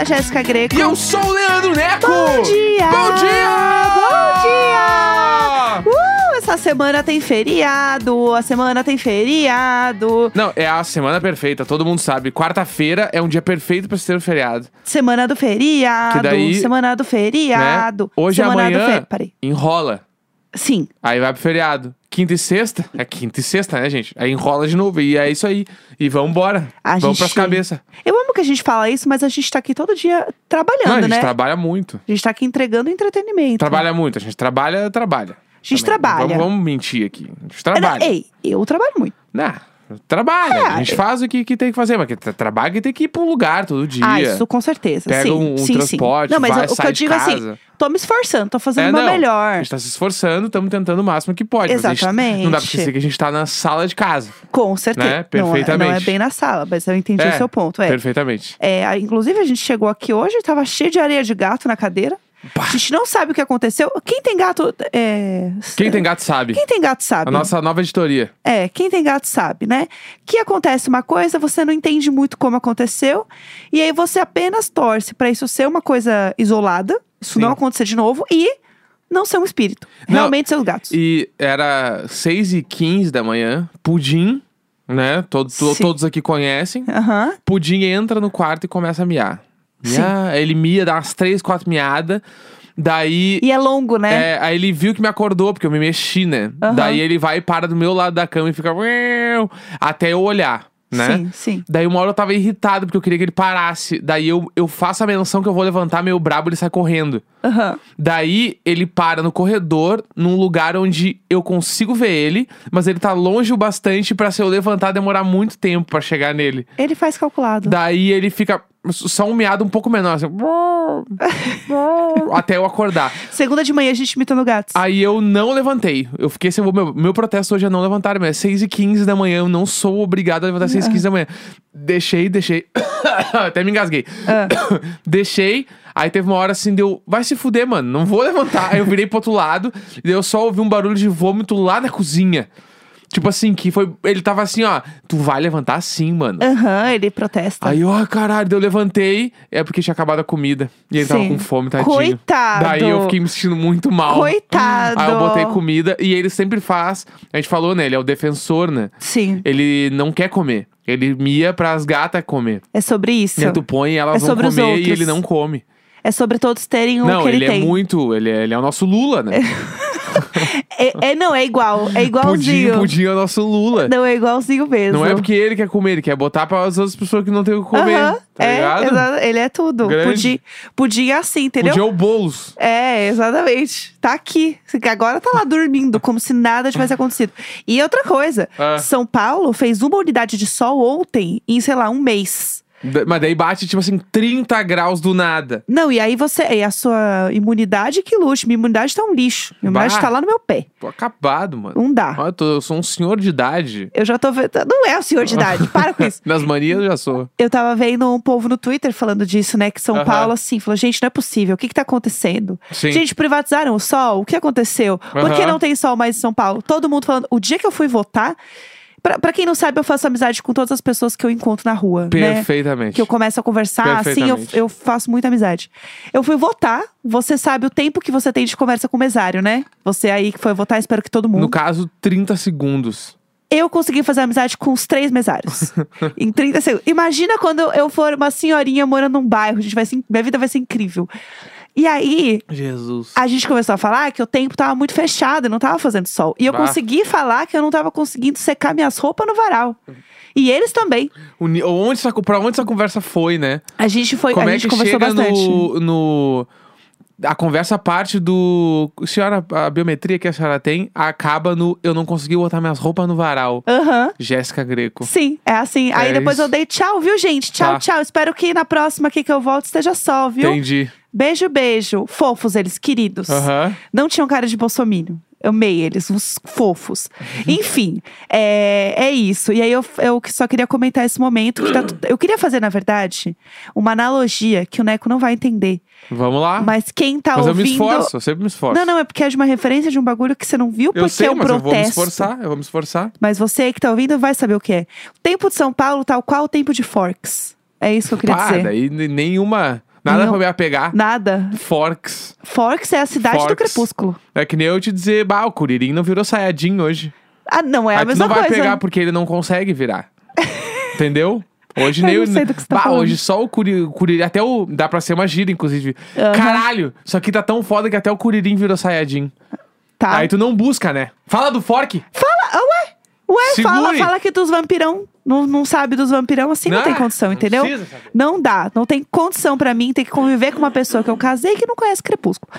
sou a Jéssica Greco. E eu sou o Leandro Neco! Bom dia! Bom dia! Bom dia! Uh, essa semana tem feriado. A semana tem feriado. Não, é a semana perfeita, todo mundo sabe. Quarta-feira é um dia perfeito pra se ter um feriado. Semana do feriado. Que daí, semana do feriado. Né? Hoje semana amanhã Do fe... Peraí. enrola. Sim. Aí vai pro feriado. Quinta e sexta? É quinta e sexta, né, gente? Aí enrola de novo. E é isso aí. E vamos embora. A vamos gente- pras cabeças. Eu amo que a gente fala isso, mas a gente tá aqui todo dia trabalhando, Não, a gente né? trabalha muito. A gente tá aqui entregando entretenimento. Trabalha muito. A gente trabalha, trabalha. A gente Também. trabalha. Vamos, vamos mentir aqui. A gente trabalha. Ei, eu trabalho muito. Não, trabalha. É, a gente eu- faz o que, que tem que fazer. Mas que tra- trabalha que tem que ir pra um lugar todo dia. Ah, isso com certeza. Pega sim, um- um sim, transporte, sim. Não, mas vai, o, o que eu digo assim, casa. tô me esforçando, tô fazendo É, o meu não. melhor. A gente tá se esforçando, estamos tentando o máximo que pode. a gente- Exatamente. não dá pra esquecer que a gente tá na sala de casa. Com certeza. Né? Não, é- Perfeitamente. Não, é bem na sala, mas eu entendi É, o seu ponto. É. Perfeitamente. É, inclusive, a gente chegou aqui hoje e tava cheio de areia de gato na cadeira. Pá. A gente não sabe o que aconteceu. Quem tem gato. É... Quem tem gato sabe. Quem tem gato sabe. A nossa nova editoria. É, quem tem gato sabe, né? Que acontece uma coisa, você não entende muito como aconteceu, e aí você apenas torce pra isso ser uma coisa isolada, isso Sim. não acontecer de novo, e não ser um espírito. Não, Realmente seus gatos. E era 6 e 15 da manhã, Pudim, né? Todo, to- todos aqui conhecem. Aham. Pudim entra no quarto e começa a miar. Miar, ele mia, dá umas 3, 4 miadas. Daí. E é longo, né? É, aí ele viu que me acordou, porque eu me mexi, né? Aham. Daí ele vai e para do meu lado da cama e fica. Até eu olhar, né? Sim, sim. Daí uma hora eu tava irritado porque eu queria que ele parasse. Daí eu, eu faço a menção que eu vou levantar meio brabo ele sai correndo. Aham. Daí ele para no corredor, num lugar onde eu consigo ver ele, mas ele tá longe o bastante pra se eu levantar demorar muito tempo pra chegar nele. Ele faz calculado. Daí ele fica só um miado um pouco menor, assim, até eu acordar. Segunda de manhã a gente imitando gatos. Aí eu não levantei. Eu fiquei assim, meu, meu protesto hoje é não levantar, mas é 6 e 15 da manhã, eu não sou obrigado a levantar às 6 e 15 da manhã. Deixei, deixei. Até me engasguei. Ah. deixei. Aí teve uma hora assim, deu, vai se fuder, mano, não vou levantar. Aí eu virei pro outro lado, e eu só ouvi um barulho de vômito lá na cozinha. Tipo assim, que foi. Ele tava assim, ó, tu vai levantar sim, mano. Aham, ele protesta. Aí, ó, caralho, daí eu levantei, é porque tinha acabado a comida. E ele tava Sim. com fome, tadinho. Coitado. Daí eu fiquei me sentindo muito mal. Coitado. Aí eu botei comida e ele sempre faz. A gente falou, né? Ele é o defensor, né? Sim, Ele não quer comer. Ele mia pras gatas comer. é sobre isso. E aí tu põe elas É vão sobre os comer e outros. ele não come. É sobre todos terem o não, que ele, ele, é tem. muito. Ele é, ele é o nosso Lula, né? É, é- não, é igual. É pudim, igualzinho. pudim é o nosso Lula. Não, é igualzinho mesmo. Não é porque ele quer comer, ele quer botar para as outras pessoas que não têm o que comer. Aham, Tá é, ligado? exa- ele é tudo. Grande. Pudim, pudim é assim, entendeu? Pudim é o Boulos. É, exatamente. Tá aqui. Agora tá lá dormindo, como se nada tivesse acontecido. E outra coisa, Ah. São Paulo fez uma unidade de sol ontem em, sei lá, um mês. Da- Mas daí bate, tipo assim, 30 graus do nada. Não, e aí você. E a sua imunidade que lute. Minha imunidade tá um lixo. Minha imunidade Bah. tá lá no meu pé. Tô acabado, mano. Não dá. Olha, eu, tô- eu sou um senhor de idade. Eu já tô vendo. Não é o senhor de idade. Para com isso. Nas manias eu já sou. Eu tava vendo um povo no Twitter falando disso, né? Que São Aham. Paulo, assim, falou: gente, não é possível. O que que tá acontecendo? Sim. Gente, privatizaram o sol? O que aconteceu? Por que Aham. não tem sol mais em São Paulo? Todo mundo falando. O dia que eu fui votar. Pra, pra quem não sabe, eu faço amizade com todas as pessoas que eu encontro na rua, né? Perfeitamente. Que eu começo a conversar, assim, eu, eu faço muita amizade. Eu fui votar, você sabe o tempo que você tem de conversa com o mesário, né? Você aí que foi votar, espero que todo mundo. No caso, 30 segundos. Eu consegui fazer amizade com os três mesários. em 30 segundos. Imagina quando eu for uma senhorinha morando num bairro, gente, vai ser, minha vida vai ser incrível. E aí, Jesus. a gente começou a falar que o tempo tava muito fechado, não tava fazendo sol. E eu Bah. consegui falar que eu não tava conseguindo secar minhas roupas no varal. E eles também. O onde essa, pra onde essa conversa foi, né? A gente foi, Como a é gente que conversou chega bastante. no, no. A conversa parte do. Senhora, a biometria que a senhora tem acaba no. Eu não consegui botar minhas roupas no varal. Aham. Jéssica Greco. Sim, é assim. Aí É depois isso. eu dei tchau, viu, gente? Tchau, Tá. tchau. Espero que na próxima aqui que eu volto esteja sol, viu? Entendi. Beijo, beijo. Fofos eles, queridos. Não tinham cara de bolsominion. Eu amei eles, uns fofos. Uhum. Enfim, é, é isso. E aí eu, eu só queria comentar esse momento. Que tá eu queria fazer, na verdade, uma analogia que o Neco não vai entender. Vamos lá. Mas quem tá Mas eu me ouvindo. esforço, eu sempre me esforço. Não, não, é porque é de uma referência de um bagulho que você não viu, porque eu sei, é um mas protesto. eu vou me esforçar, eu vou me esforçar. Mas você que tá ouvindo vai saber o que é. O tempo de São Paulo, tal qual o tempo de Forks. É isso que eu queria Pá, dizer. daí nenhuma. Nada Não. pra me apegar. Nada. Forks. Forks é a cidade do Forks. crepúsculo. É que nem eu te dizer, bah, o Curirim não virou Sayajin hoje. Ah, não é a Aí mesma não vai coisa. pegar porque ele não consegue virar. Entendeu? Hoje Eu nem não sei do que você tá bah, falando. hoje só o Curirim. Até o. Dá pra ser uma gira, inclusive. Aham. Caralho! Isso aqui tá tão foda que até o Curirim virou Sayajin. Tá. Aí tu não busca, né? Fala do Fork! Fala, ah, ué. Ué, fala, Segure. fala que dos vampirão. Não, não sabe dos vampirão, assim não, Não, tem condição, não entendeu? saber. Não dá. Não tem condição pra mim ter que conviver com uma pessoa que eu casei que não conhece Crepúsculo.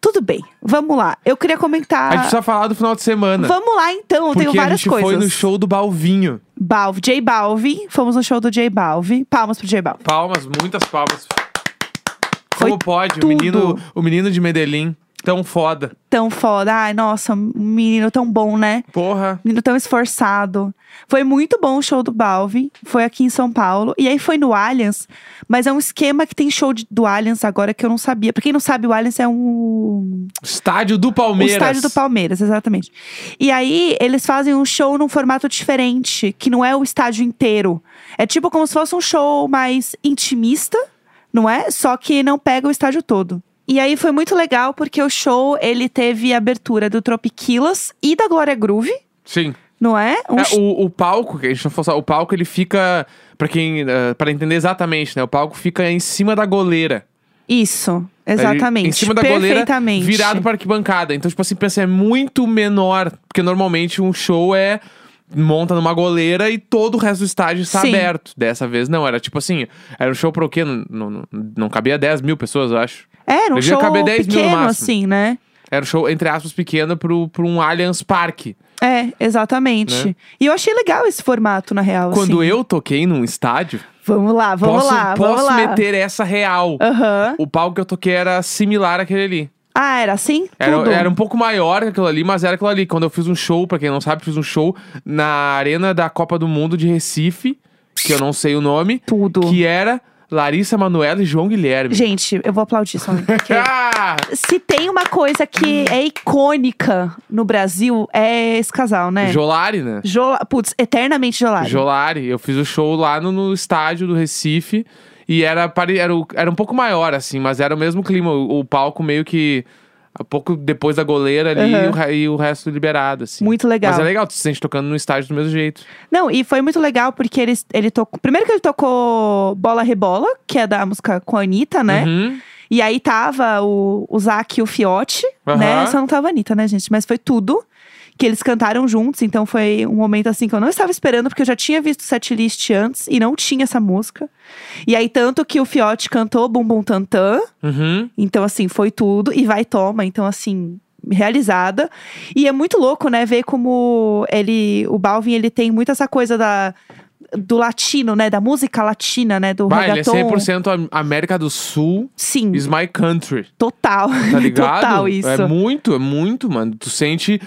Tudo bem, vamos lá. Eu queria comentar. A gente precisa falar do final de semana. Vamos lá então, eu tenho a várias gente coisas. foi no show do Balvinho. Balve, J Balvin. Fomos no show do J Balvin. Palmas pro J Balvin. Palmas, muitas palmas. Foi Como pode? tudo. O menino, o menino de Medellín, tão foda. Tão foda. Ai, nossa, um menino tão bom, né? Porra. Menino tão esforçado. Foi muito bom o show do Balvin. Foi aqui em São Paulo. E aí foi no Allianz. Mas é um esquema que tem show de- do Allianz agora que eu não sabia. Pra quem não sabe, o Allianz é um. Estádio do O Palmeiras. estádio do Palmeiras, exatamente. E aí, eles fazem um show num formato diferente, que não é o estádio inteiro. É tipo como se fosse um show mais intimista, não é? Só que não pega o estádio todo. E aí foi muito legal porque o show ele teve abertura do Tropiquilas e da Glória Groove, Sim. não é? Um É, o, o palco, que a gente não falou, só, o palco ele fica, pra quem, eh, para entender exatamente, né? O palco fica em cima da goleira. Isso, Ele- exatamente. em cima da goleira, virado pra arquibancada. Então, tipo assim, pensa, é muito menor. Porque normalmente um show é. Monta numa goleira e todo o resto do estádio está Sim. aberto. Dessa vez não, era tipo assim, era um show pra o quê? Não, não, não- não cabia 10 mil pessoas, eu acho. Era um Devia show caber 10 mil no pequeno, máximo. assim, né? Era um show, entre aspas, pequeno pro, pro um Allianz Parque. É, exatamente. Né? E eu achei legal esse formato, na real. Quando assim. eu toquei num estádio, Vamos lá, vamos posso, lá, posso vamos lá. meter essa real. Aham. O palco que eu toquei era similar àquele ali. Ah, era assim? Era, Tudo. era um pouco maior que aquilo ali, mas era aquilo ali. Quando eu fiz um show, pra quem não sabe, fiz um show na Arena da Copa do Mundo de Recife, que eu não sei o nome, Tudo. que era Larissa Manoela e João Guilherme. Gente, eu vou aplaudir só. porque Ah! Se tem uma coisa que é icônica no Brasil, é esse casal, né? Jolari, né? Jola... Putz, eternamente Jolari. Jolari. Eu fiz o show lá no, no estádio do Recife. E era, era, o- era um pouco maior, assim, mas era o mesmo clima. O, o palco meio que. Pouco depois da goleira ali Aham. e, o, e o resto liberado, assim. Muito legal. Mas é legal, tu se sente tocando no estádio do mesmo jeito. Não, e foi muito legal porque ele, ele tocou. Primeiro que ele tocou Bola Rebola, que é da música com a Anitta, né? Uhum. E aí tava o, o Zac e o Fiote, Aham. né? Só não tava a Anitta, né, gente? Mas foi tudo. Que eles cantaram juntos, então foi um momento assim que eu não estava esperando, porque eu já tinha visto o setlist antes e não tinha essa música. E aí, tanto que o Fiote cantou Bum Bum Tantan, Uhum. então assim, foi tudo. E vai, toma, então assim, realizada. E é muito louco, né, ver como ele, o Balvin, ele tem muito essa coisa da. Do latino, né? Da música latina, né? Do Bah, ele é reggaeton. 100% Am- América do Sul Sim, is my country. total. Tá ligado? total isso. É muito, é muito, mano. Tu sente.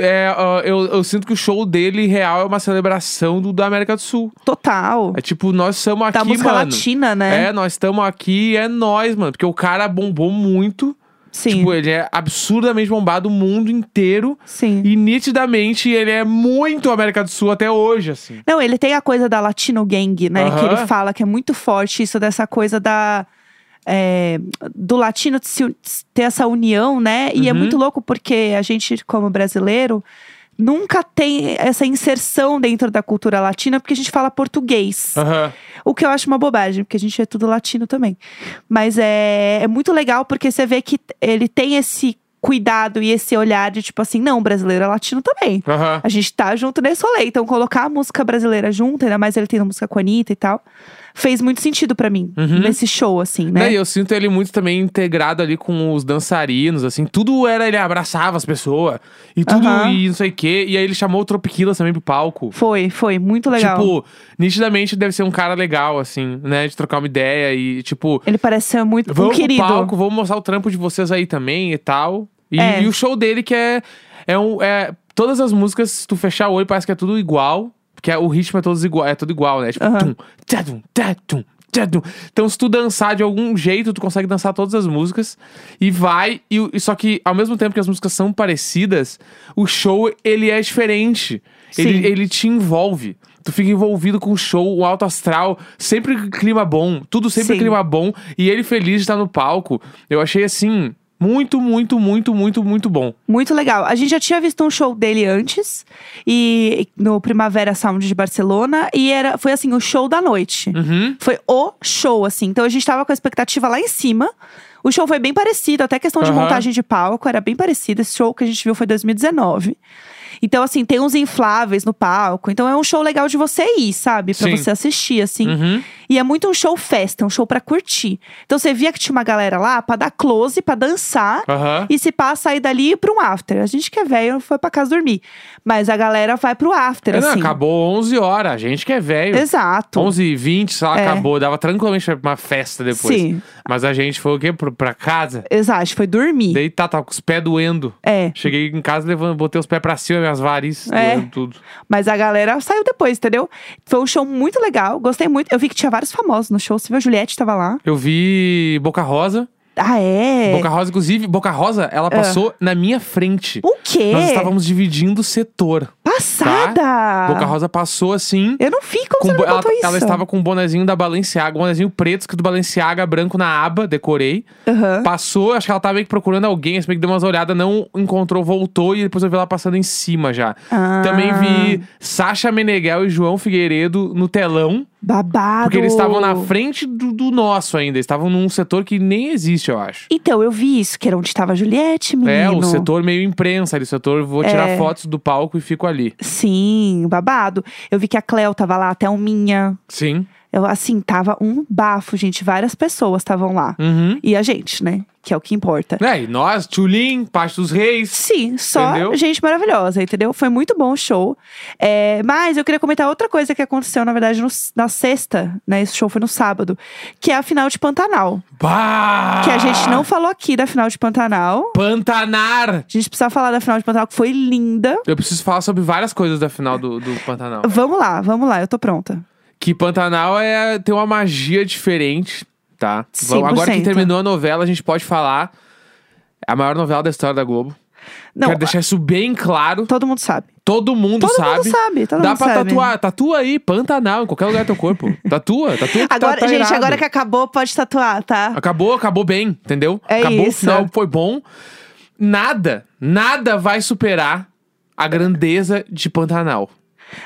É, ó, eu, eu sinto que o show dele real é uma celebração do, da América do Sul. Total. É tipo, nós estamos aqui, da música mano. latina, né? É, nós estamos aqui, é nós, mano. Porque o cara bombou muito. Sim. Tipo, ele é absurdamente bombado o mundo inteiro. Sim. E nitidamente ele é muito América do Sul até hoje, assim. Não, ele tem a coisa da Latino Gang, né? Que ele fala que é muito forte isso dessa coisa da. É, do latino se- ter essa união, né? E é Uhum. muito louco porque a gente, como brasileiro, nunca tem essa inserção dentro da cultura latina porque a gente fala português. Aham. O que eu acho uma bobagem, porque a gente é tudo latino também. Mas é, é muito legal porque você vê que ele tem esse cuidado e esse olhar de tipo assim, não, brasileiro é latino também. Aham. A gente tá junto nesse rolê. Então, colocar a música brasileira junto, ainda mais ele tendo música com a Anitta e tal, fez muito sentido pra mim, Uhum. nesse show, assim, Né? E eu sinto ele muito também integrado ali com os dançarinos, assim. Tudo era, ele abraçava as pessoas. E tudo, Aham. e não sei o quê. E aí ele chamou o Tropiquilas também pro palco. Foi, foi, muito legal. Tipo, nitidamente deve ser um cara legal, assim, né? De trocar uma ideia e, tipo... ele parece ser muito um Vamos querido. pro palco, vamos mostrar o trampo de vocês aí também e tal. E, É. e o show dele que é... é, um, é todas as músicas, se tu fechar o olho, parece que é tudo igual. Porque o ritmo é, todos igual, é tudo igual, né? Tipo, Aham. tum. Então, se tu dançar de algum jeito, tu consegue dançar todas as músicas. E vai. E, e só que, ao mesmo tempo que as músicas são parecidas, o show, ele é diferente. Ele, Sim. ele te envolve. tu fica envolvido com o show, o alto astral, sempre clima bom, tudo sempre Sim. clima bom. E ele feliz de estar no palco. Eu achei assim, muito, muito, muito, muito, muito bom. Muito legal. A gente já tinha visto um show dele antes, e no Primavera Sound de Barcelona, e era, foi assim, o show da noite. Uhum. Foi o show, assim. Então a gente tava com a expectativa lá em cima. O show foi bem parecido, até questão de montagem de palco era bem parecido. Esse show que a gente viu foi 2019. Então, assim, tem uns infláveis no palco. Então é um show legal de você ir, sabe? Pra Sim. você assistir, assim. Uhum. E é muito um show festa, um show pra curtir. Então você via que tinha uma galera lá pra dar close, pra dançar. E se passa sair dali pra um after. A gente que é velho foi pra casa dormir. Mas a galera vai pro after, É, não, assim. acabou 11 horas, a gente que é velho. Exato. 11 e 20, sei lá, É. acabou. Dava tranquilamente pra uma festa depois. Sim. Mas a gente foi o quê? Pra casa? Exato, foi dormir. Tá, tava com os pés doendo. É. Cheguei em casa, levando, botei os pés pra cima, minhas varizes, É. tudo. Mas a galera saiu depois, entendeu? Foi um show muito legal, gostei muito. Eu vi que tinha vários famosos no show. Você viu a Juliette tava lá. Eu vi Boca Rosa. Ah, é? Boca Rosa, inclusive, Boca Rosa, ela passou na minha frente. O quê? Nós estávamos dividindo o setor. Passada! Boca Rosa passou assim. Eu não vi como com bo- ela, isso. ela estava com um bonezinho da Balenciaga, um bonezinho preto, escrito Balenciaga, branco na aba, decorei. Aham. Passou, acho que ela tava meio que procurando alguém, assim, meio que deu umas olhadas, não encontrou, voltou e depois eu vi ela passando em cima já. Ah. Também vi Sasha Meneghel e João Figueiredo no telão, Babado. porque eles estavam na frente do, do nosso ainda. Eles estavam num setor que nem existe, eu acho. Então, eu vi isso, que era onde tava a Juliette, menino. É, o setor meio imprensa ali, o setor, vou tirar É. fotos do palco e fico ali. Sim, babado. Eu vi que a Cleo tava lá, até o Minha. Sim. Eu, assim, tava um bafo, gente. Várias pessoas estavam lá. Uhum. E a gente, né? Que é o que importa. É, e nós, Tchulin, Parte dos Reis. Sim, só Entendeu? gente maravilhosa, entendeu? Foi muito bom o show. É, mas eu queria comentar outra coisa que aconteceu, na verdade, no- na sexta, né? Esse show foi no sábado, que é a final de Pantanal. Bah! Que a gente não falou aqui da final de Pantanal. Pantanar! A gente precisa falar da final de Pantanal, que foi linda. Eu preciso falar sobre várias coisas da final do, do Pantanal. Vamos lá, vamos lá, eu tô pronta. Que Pantanal é, tem uma magia diferente, tá? Vamos- Agora que 100%. terminou a novela, a gente pode falar. É a maior novela da história da Globo. Não, Quero deixar isso bem claro. todo mundo sabe. Todo mundo Todo sabe. mundo sabe, todo Dá mundo pra sabe. tatuar. Tatua aí, Pantanal, em qualquer lugar do teu corpo. Tatua, tatua. que Agora, tá, tá gente, irado. agora que acabou, pode tatuar, tá? Acabou, acabou bem, entendeu? É acabou, o isso. final foi bom. Nada, nada vai superar a grandeza de Pantanal.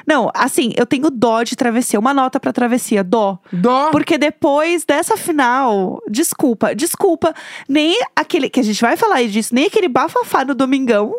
Não, assim, eu tenho dó de travessia. Uma nota pra travessia, dó. Dó. Porque depois dessa final, desculpa, desculpa, nem aquele, que a gente vai falar aí disso, nem aquele bafafá no Domingão,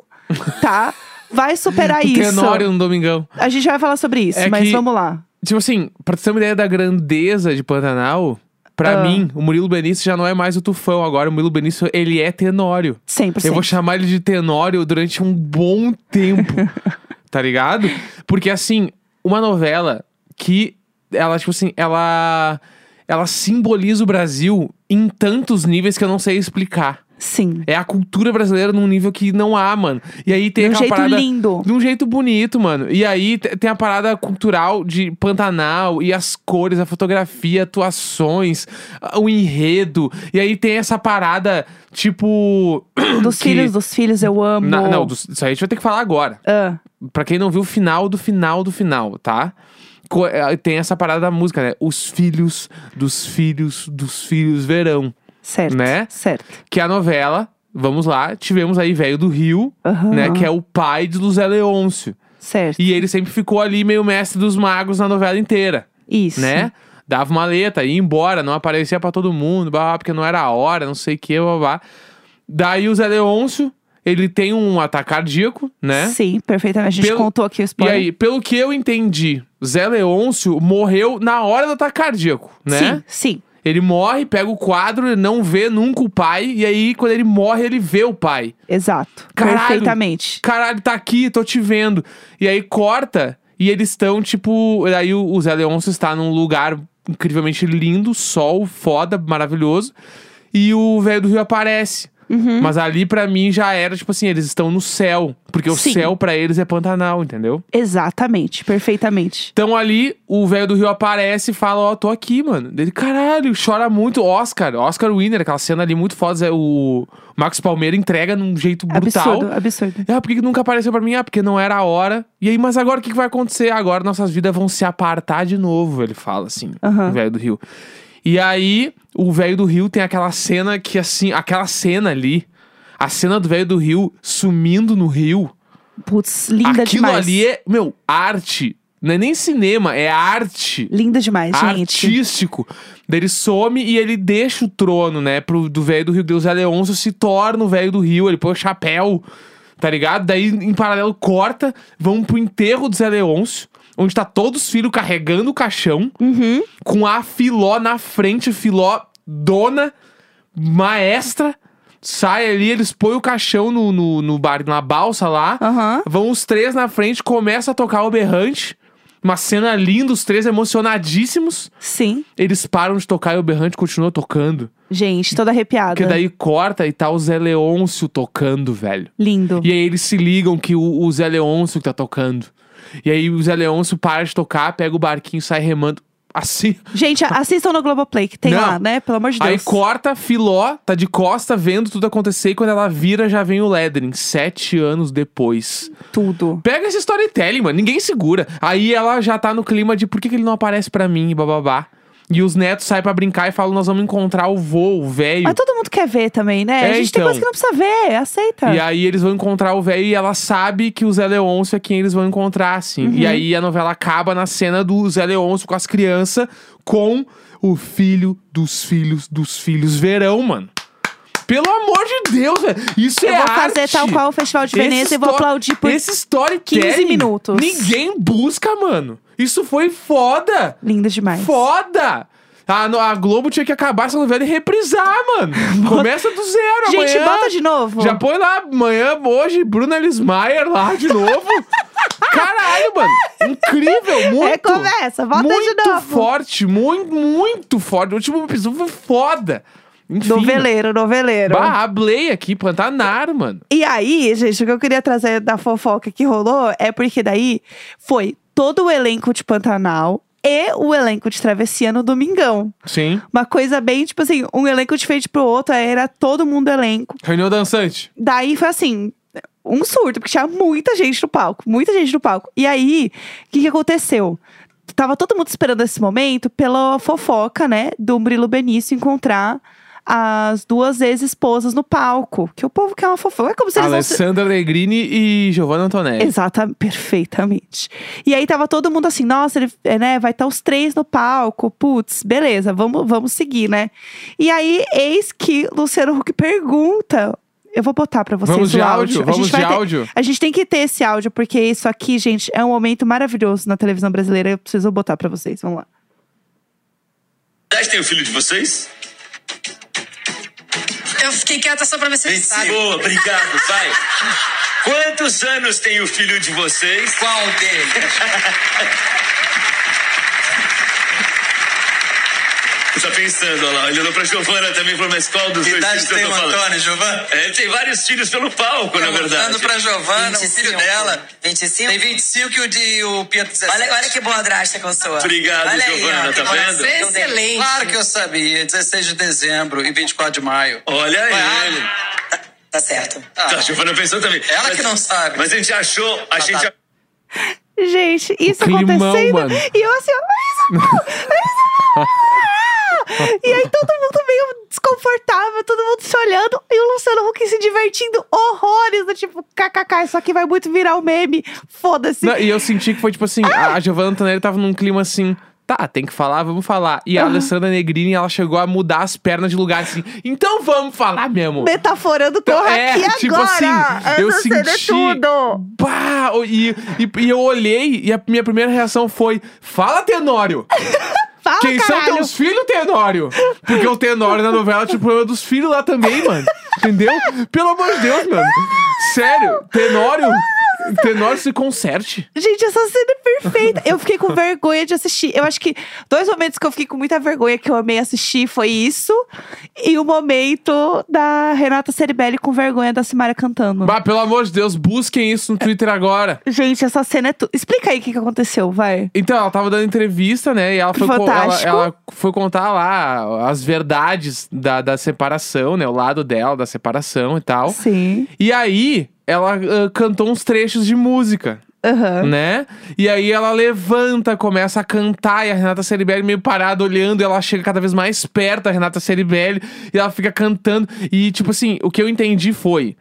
tá? Vai superar isso. Tenório no Domingão. A gente vai falar sobre isso, É mas que- vamos lá. Tipo assim, pra ter uma ideia da grandeza de Pantanal, pra Ah. mim, o Murilo Benício já não é mais o tufão. Agora, o Murilo Benício, ele é Tenório. 100%. Eu vou chamar ele de Tenório durante um bom tempo. tá ligado? Porque, assim, uma novela que ela, tipo assim, ela. Ela simboliza o Brasil em tantos níveis que eu não sei explicar. Sim. É a cultura brasileira num nível que não há, mano. E aí tem De um jeito parada. lindo. De um jeito bonito, mano. E aí te- tem a parada cultural de Pantanal e as cores, a fotografia, atuações, o enredo. E aí tem essa parada, tipo. Dos que- filhos dos filhos, eu amo. Na- não, dos- isso aí a gente vai ter que falar agora. Ah, Pra quem não viu o final do final do final, tá? Eh, Tem essa parada da música, né? Os filhos dos filhos dos filhos verão. Certo. Né? Certo. Que é a novela, vamos lá, tivemos aí Velho do Rio, Aham. né? Que é o pai de José Leôncio. Certo. E ele sempre ficou ali meio mestre dos magos na novela inteira, Isso. né? Dava uma letra, ia embora, não aparecia pra todo mundo, blá, porque não era a hora, não sei o que, blá, blá. Daí o Zé Leôncio, ele tem um ataque cardíaco, né? Sim, perfeitamente. A gente Pelo- contou aqui o E spoiler. aí, pelo que eu entendi, Zé Leôncio morreu na hora do ataque cardíaco, né? Sim, sim. Ele morre, pega o quadro, ele não vê nunca o pai, e aí quando ele morre, ele vê o pai. Exato. Caralho. Perfeitamente. Caralho, tá aqui, tô te vendo. E aí corta, e eles estão, tipo. Aí o, o Zé Leôncio está num lugar incrivelmente lindo, sol, foda, maravilhoso. E o velho do Rio aparece. Mas ali pra mim já era, tipo assim, eles estão no céu. Porque o Sim. céu pra eles é Pantanal, entendeu? Exatamente, perfeitamente. Então ali, o velho do Rio aparece e fala, ó, tô aqui, mano. Dele, caralho, chora muito. Oscar, Oscar Winner, aquela cena ali muito foda. é O Marcos Palmeira entrega num jeito brutal. Absurdo, absurdo. Ah, por que, nunca apareceu pra mim? Ah, porque não era a hora. E aí, mas agora o que, que vai acontecer? Agora nossas vidas vão se apartar de novo, ele fala assim, Aham. o velho do Rio. E aí, o velho do Rio tem aquela cena que, assim, aquela cena ali, a cena do velho do Rio sumindo no rio. Putz, linda Aquilo demais. ali é, meu, arte. Não é nem cinema, é arte. Linda demais, gente. Artístico. Daí ele some e ele deixa o trono, né, pro, do velho do Rio. Deus Zé Leôncio se torna o velho do Rio. Ele põe o chapéu, tá ligado? Daí, em paralelo, corta. Vão pro enterro do Zé Leôncio, onde tá todos os filhos carregando o caixão, Uhum. com a Filó na frente, Filó dona, maestra. Sai ali, eles põem o caixão no, no, no bar, na balsa lá. Aham. Vão os três na frente, começa a tocar o berrante. Uma cena linda, os três emocionadíssimos. Sim. Eles param de tocar e o berrante continua tocando. Gente, toda arrepiada. Porque daí corta e tá o Zé Leôncio tocando, velho. Lindo. E aí eles se ligam que o, o Zé Leôncio que tá tocando. E aí o Zé Leôncio para de tocar, pega o barquinho, sai remando. Assim. Gente, assistam no Globoplay, que tem Não. lá, né? Pelo amor de Deus. Aí corta, Filó, tá de costa, vendo tudo acontecer. E quando ela vira, já vem o Ledrin, sete anos depois. Tudo. Pega esse storytelling, mano. Ninguém segura. Aí ela já tá no clima de por que, que ele não aparece pra mim, e bababá. E os netos saem pra brincar e falam: nós vamos encontrar o vô, o velho. Mas todo mundo quer ver também, né? É, a gente tem então. coisa que não precisa ver, aceita. E aí eles vão encontrar o velho e ela sabe que o Zé Leôncio é quem eles vão encontrar, assim. Uhum. E aí a novela acaba na cena do Zé Leôncio com as crianças, com o filho dos filhos dos filhos verão, mano. Pelo amor de Deus, velho. Isso Eu é vou fazer tal qual o Festival de Veneza e vou aplaudir por Esse storytelling 15 minutos. Ninguém busca, mano. Isso foi foda. lindo demais. Foda! A, a Globo tinha que acabar essa novela e reprisar, mano. Começa do zero Gente, amanhã. bota de novo. Já põe lá amanhã, hoje, Bruna Elismaier lá de novo. Caralho, mano. Incrível, muito. Recomeça, muito de novo. forte, muito, muito forte. O último episódio foi foda. Enfim. Noveleiro, noveleiro. Bah, hablei aqui, Pantanar, mano. E aí, gente, o que eu queria trazer da fofoca que rolou é porque daí foi todo o elenco de Pantanal e o elenco de Travessia no Domingão. Sim. Uma coisa bem, tipo assim, um elenco diferente pro outro, aí era todo mundo elenco. Reunião dançante. Daí foi assim, um surto, porque tinha muita gente no palco, muita gente no palco. E aí, o que, que aconteceu? Tava todo mundo esperando esse momento pela fofoca, né, do Murilo Benício encontrar as duas ex-esposas no palco. Que o povo quer uma fofoca. É como se eles não se... Alessandra Negrini e Giovanna Antonelli. Exatamente, perfeitamente. E aí tava todo mundo assim, nossa, ele, é, né, vai estar os três no palco, putz, beleza, vamos, vamos seguir, né? E aí, eis que Luciano Huck pergunta, eu vou botar pra vocês Vamos o de áudio. áudio? A Vamos de ter- áudio? A gente tem que ter esse áudio, porque isso aqui, gente, é um momento maravilhoso na televisão brasileira, eu preciso botar pra vocês, vamos lá. Vocês têm o filho de vocês? Eu fiquei quieta só pra ver se sabe. Boa, obrigado, pai. Quantos anos tem o filho de vocês? Qual dele? Tá pensando, olha lá, olhando pra Giovana também, falou, mas qual dos Que dois idade filhos que eu tem tô o falando? Antônio, Giovana? É, ele tem vários filhos pelo palco, na verdade. Perguntando pra Giovana, o 25. filho dela. 25? Tem 25 e o de o Pietro 17. Olha, olha que boa drasta que eu sou. Obrigado, Olha aí, Giovana, ó, tá vendo? Você é excelente. Claro que eu sabia. 16 de dezembro e 24 de maio. Olha Foi ele. Tá, tá certo. Ah, Tá, a Giovana pensou também. Ela Mas- que não sabe. Mas a gente achou, a gente... tá. Gente, isso climão, acontecendo. mano. E eu assim, ó, E aí todo mundo meio desconfortável, todo mundo se olhando, e o Luciano Huck se divertindo horrores, do tipo, kkk, isso aqui vai muito virar um meme, foda-se. E eu senti que foi tipo assim, a Giovanna Antonelli tava num clima assim. Tá, tem que falar, vamos falar. E a Alessandra Negrini, ela chegou a mudar as pernas de lugar assim. Então vamos falar mesmo. Metaforando corra É, aqui tipo agora. assim, eu é senti- tudo. Bah, e, e, e eu olhei e a minha primeira reação foi: Fala, Tenório! Fala, Quem são caralho. teus filhos, Tenório? Porque o Tenório na novela tinha o problema dos filhos lá também, mano. Entendeu? Pelo amor de Deus, mano. Sério, Tenório. Tenor se conserte. Gente, essa cena é perfeita. Eu fiquei com vergonha de assistir. Eu acho que dois momentos que eu fiquei com muita vergonha que eu amei assistir foi isso e o momento da Renata Ceribelli com vergonha da Simária cantando. Bah, pelo amor de Deus, busquem isso no Twitter agora. Gente, essa cena é tudo. Explica aí o que, que aconteceu, vai. Então, ela tava dando entrevista, né? E ela foi, co- ela, ela foi contar lá as verdades da, da separação, né? O lado dela, da separação e tal. Sim. E aí, ela ah, cantou uns trechos de música. Aham. né? E aí ela levanta, começa a cantar, e a Renata Ceribelli meio parada olhando, e ela chega cada vez mais perto da Renata Ceribelli, e ela fica cantando. E, tipo assim, o que eu entendi foi.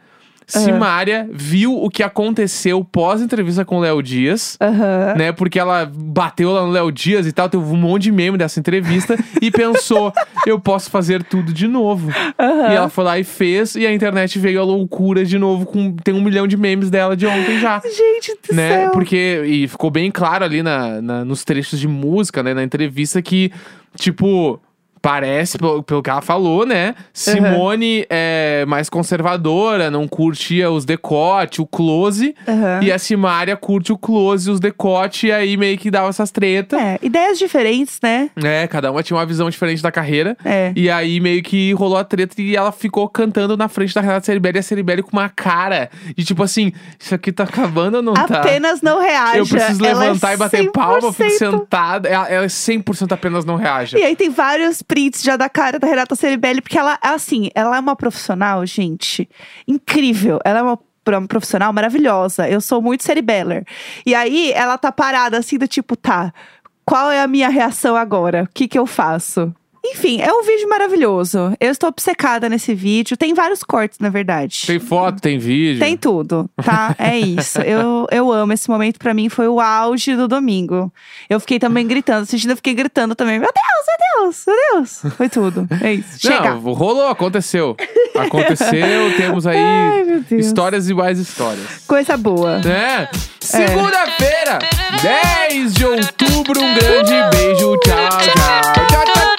Simária viu o que aconteceu pós-entrevista com o Léo Dias, Aham. né? Porque ela bateu lá no Léo Dias e tal, teve um monte de meme dessa entrevista e pensou, eu posso fazer tudo de novo. E ela foi lá e fez, e a internet veio a loucura de novo, com tem um milhão de memes dela de ontem já. Gente do Né? céu. Porque. E ficou bem claro ali na, na- nos trechos de música, né? Na entrevista que, tipo. Parece, pelo, pelo que ela falou, né? Simone é mais conservadora, não curtia os decote, o close. Aham. E a Simária curte o close e os decote, e aí meio que dava essas tretas. É, ideias diferentes, né? É, cada uma tinha uma visão diferente da carreira. É. E aí meio que rolou a treta e ela ficou cantando na frente da Renata Ceribelli e a Ceribelli com uma cara de tipo assim, isso aqui tá acabando ou não tá? Apenas não reaja. Eu preciso é levantar e bater palma, eu fico 100%. sentada. Ela, ela é 100% apenas não reage. E aí tem vários prints já da cara da Renata Ceribelli, porque ela, assim, ela é uma profissional, gente, incrível. Ela é uma, uma profissional maravilhosa. Eu sou muito Ceribeller. E aí ela tá parada assim, do tipo, tá, qual é a minha reação agora? O que que eu faço? Enfim, é um vídeo maravilhoso. Eu estou obcecada nesse vídeo. Tem vários cortes, na verdade. Tem foto, tem vídeo. Tem tudo, tá? É isso. Eu, eu amo esse momento. Pra mim foi o auge do domingo. Eu fiquei também gritando. Assistindo, eu fiquei gritando também. Meu Deus, meu Deus, meu Deus. Foi tudo. É isso. Chega. Não, rolou, aconteceu. Aconteceu, temos aí Ai, histórias e mais histórias. Coisa boa. Né? Segunda-feira, 10 de outubro, um grande beijo. Tchau, tchau, tchau, tchau.